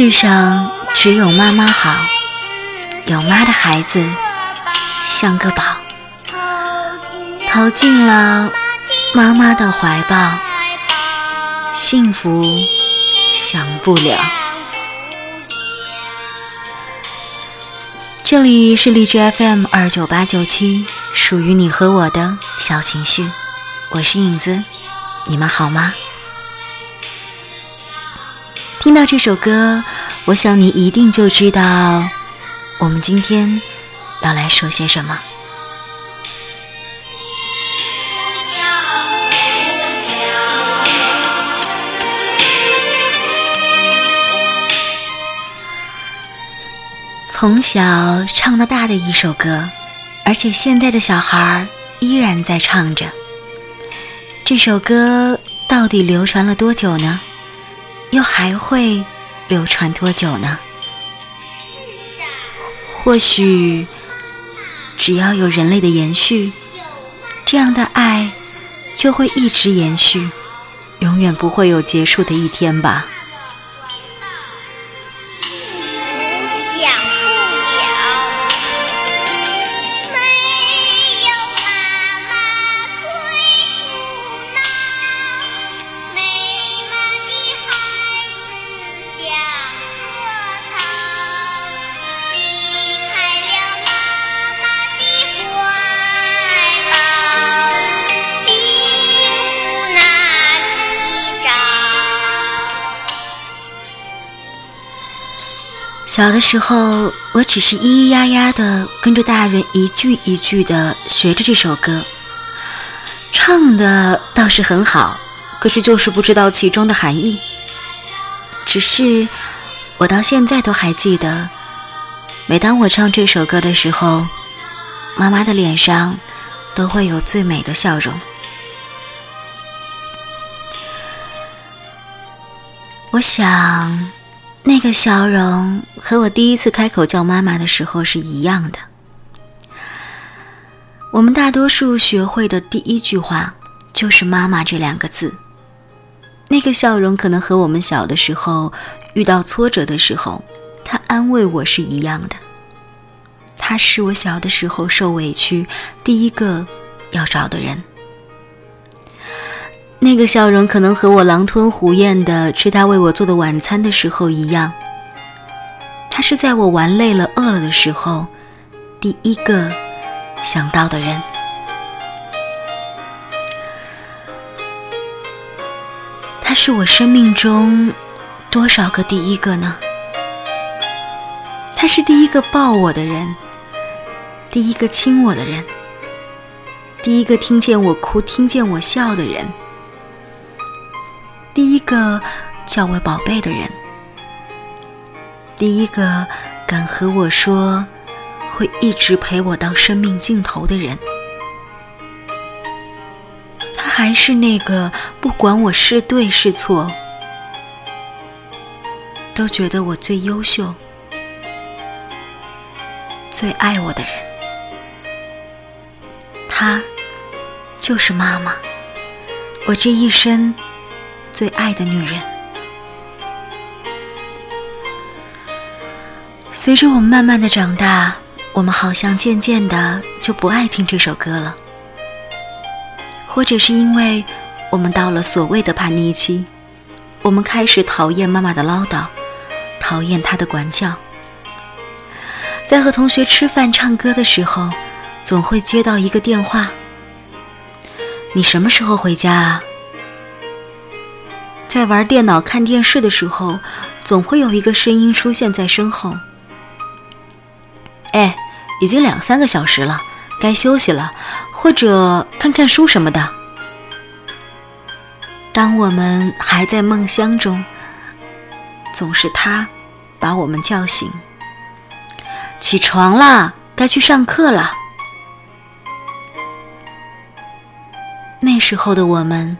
世上只有妈妈好，有妈的孩子像个宝，逃进了妈妈的怀抱，幸福享不了。这里是荔枝 FM 二九八九七，属于你和我的小情绪，我是影子，你们好吗？听到这首歌，我想你一定就知道我们今天要来说些什么。从小唱到大的一首歌，而且现在的小孩依然在唱着。这首歌到底流传了多久呢？又还会流传多久呢？或许，只要有人类的延续，这样的爱就会一直延续，永远不会有结束的一天吧。小的时候，我只是咿咿呀呀的跟着大人一句一句的学着这首歌，唱的倒是很好，可是就是不知道其中的含义。只是我到现在都还记得，每当我唱这首歌的时候，妈妈的脸上都会有最美的笑容。我想。那个笑容和我第一次开口叫妈妈的时候是一样的。我们大多数学会的第一句话就是“妈妈”这两个字。那个笑容可能和我们小的时候遇到挫折的时候，他安慰我是一样的。他是我小的时候受委屈第一个要找的人。那个笑容可能和我狼吞虎咽的吃他为我做的晚餐的时候一样。他是在我玩累了、饿了的时候，第一个想到的人。他是我生命中多少个第一个呢？他是第一个抱我的人，第一个亲我的人，第一个听见我哭、听见我笑的人。第一个叫我宝贝的人，第一个敢和我说会一直陪我到生命尽头的人，他还是那个不管我是对是错，都觉得我最优秀、最爱我的人。他就是妈妈，我这一生。最爱的女人。随着我们慢慢的长大，我们好像渐渐的就不爱听这首歌了，或者是因为我们到了所谓的叛逆期，我们开始讨厌妈妈的唠叨，讨厌她的管教。在和同学吃饭唱歌的时候，总会接到一个电话：“你什么时候回家啊？”在玩电脑、看电视的时候，总会有一个声音出现在身后。哎，已经两三个小时了，该休息了，或者看看书什么的。当我们还在梦乡中，总是他把我们叫醒。起床啦，该去上课了。那时候的我们。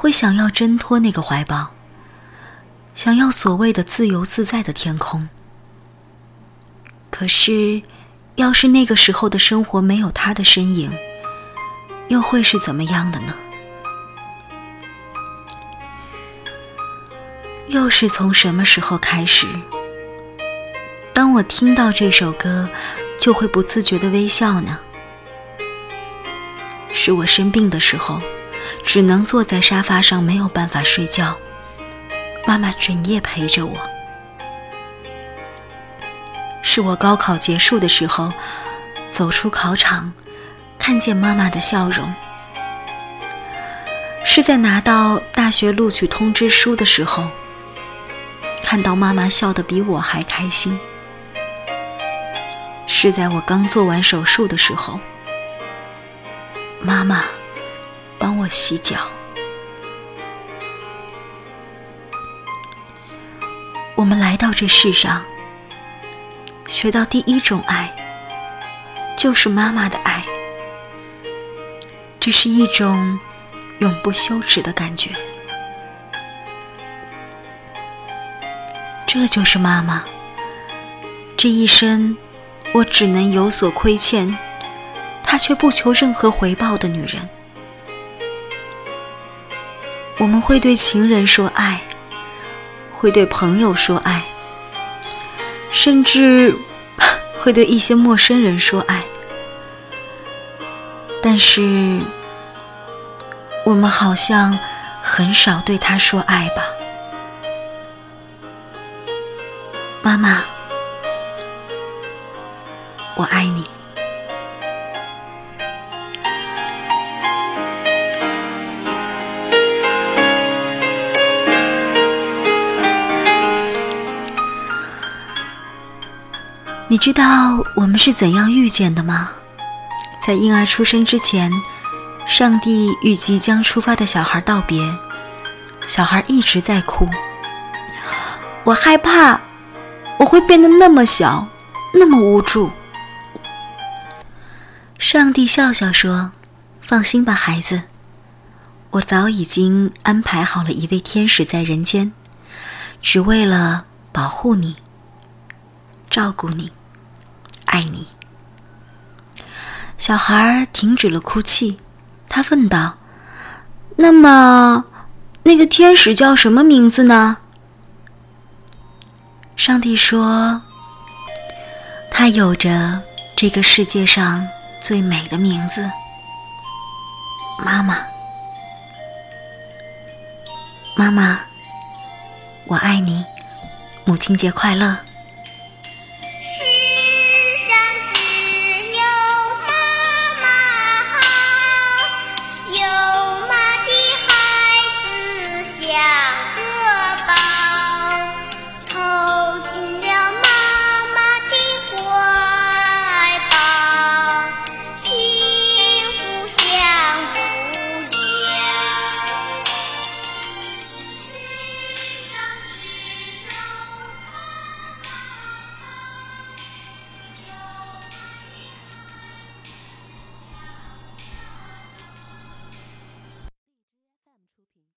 会想要挣脱那个怀抱，想要所谓的自由自在的天空。可是，要是那个时候的生活没有他的身影，又会是怎么样的呢？又是从什么时候开始？当我听到这首歌，就会不自觉的微笑呢？是我生病的时候，只能坐在沙发上，没有办法睡觉，妈妈整夜陪着我。是我高考结束的时候，走出考场，看见妈妈的笑容。是在拿到大学录取通知书的时候，看到妈妈笑得比我还开心。是在我刚做完手术的时候，妈妈帮我洗脚。我们来到这世上。学到第一种爱，就是妈妈的爱。这是一种永不休止的感觉。这就是妈妈。这一生，我只能有所亏欠，她却不求任何回报的女人。我们会对情人说爱，会对朋友说爱。甚至 会对一些陌生人说爱，但是我们好像很少对他说爱吧，妈妈，我爱你。你知道我们是怎样遇见的吗？在婴儿出生之前，上帝与即将出发的小孩道别，小孩一直在哭。我害怕，我会变得那么小，那么无助。上帝笑笑说：“放心吧，孩子，我早已经安排好了一位天使在人间，只为了保护你，照顾你。”爱你，小孩停止了哭泣，他问道：“那么，那个天使叫什么名字呢？”上帝说：“他有着这个世界上最美的名字，妈妈，妈妈，我爱你，母亲节快乐。”